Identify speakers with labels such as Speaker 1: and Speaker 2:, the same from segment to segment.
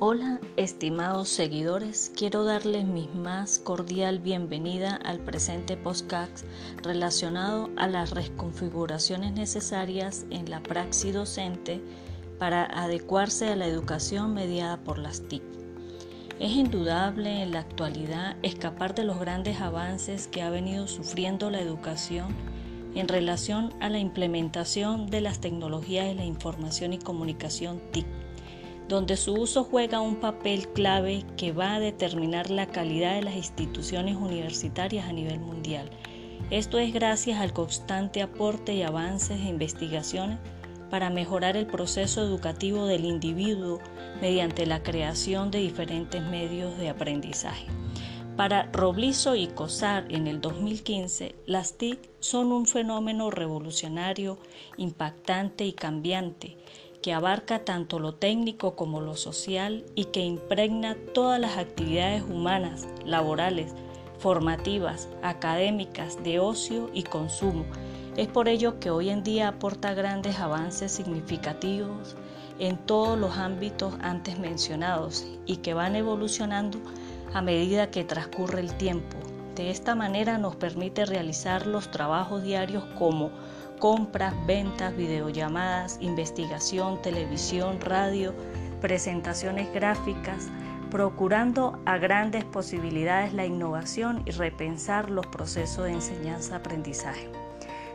Speaker 1: Hola, estimados seguidores, quiero darles mi más cordial bienvenida al presente podcast relacionado a las reconfiguraciones necesarias en la praxis docente para adecuarse a la educación mediada por las TIC. Es indudable en la actualidad escapar de los grandes avances que ha venido sufriendo la educación en relación a la implementación de las tecnologías de la información y comunicación TIC donde su uso juega un papel clave que va a determinar la calidad de las instituciones universitarias a nivel mundial. Esto es gracias al constante aporte y avances e investigaciones para mejorar el proceso educativo del individuo mediante la creación de diferentes medios de aprendizaje. Para Roblizo y Cosar en el 2015, las TIC son un fenómeno revolucionario, impactante y cambiante que abarca tanto lo técnico como lo social y que impregna todas las actividades humanas, laborales, formativas, académicas, de ocio y consumo. Es por ello que hoy en día aporta grandes avances significativos en todos los ámbitos antes mencionados y que van evolucionando a medida que transcurre el tiempo. De esta manera nos permite realizar los trabajos diarios como compras, ventas, videollamadas, investigación, televisión, radio, presentaciones gráficas, procurando a grandes posibilidades la innovación y repensar los procesos de enseñanza-aprendizaje.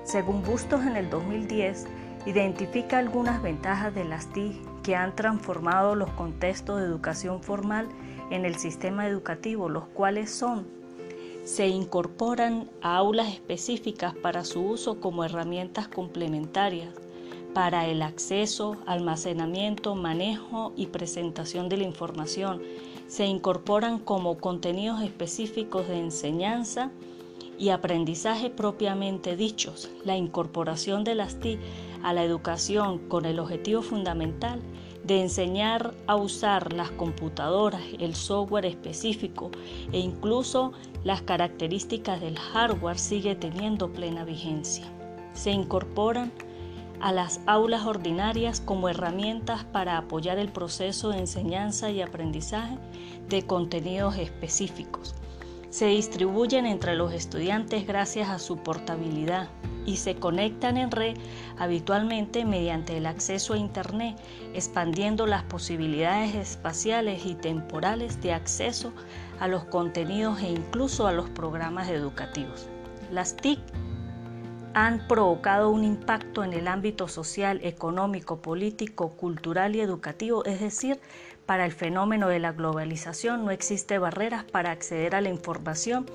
Speaker 1: Según Bustos en el 2010, identifica algunas ventajas de las TIC que han transformado los contextos de educación formal en el sistema educativo, los cuales son se incorporan a aulas específicas para su uso como herramientas complementarias para el acceso, almacenamiento, manejo y presentación de la información. Se incorporan como contenidos específicos de enseñanza y aprendizaje propiamente dichos. La incorporación de las TIC a la educación con el objetivo fundamental de enseñar a usar las computadoras, el software específico e incluso las características del hardware sigue teniendo plena vigencia. Se incorporan a las aulas ordinarias como herramientas para apoyar el proceso de enseñanza y aprendizaje de contenidos específicos. Se distribuyen entre los estudiantes gracias a su portabilidad, y se conectan en red habitualmente mediante el acceso a Internet, expandiendo las posibilidades espaciales y temporales de acceso a los contenidos e incluso a los programas educativos. Las TIC han provocado un impacto en el ámbito social, económico, político, cultural y educativo, es decir, para el fenómeno de la globalización no existe barreras para acceder a la información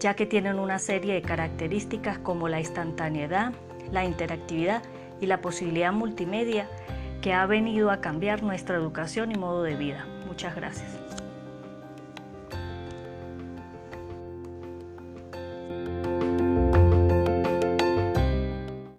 Speaker 1: ya que tienen una serie de características como la instantaneidad, la interactividad y la posibilidad multimedia que ha venido a cambiar nuestra educación y modo de vida. Muchas gracias.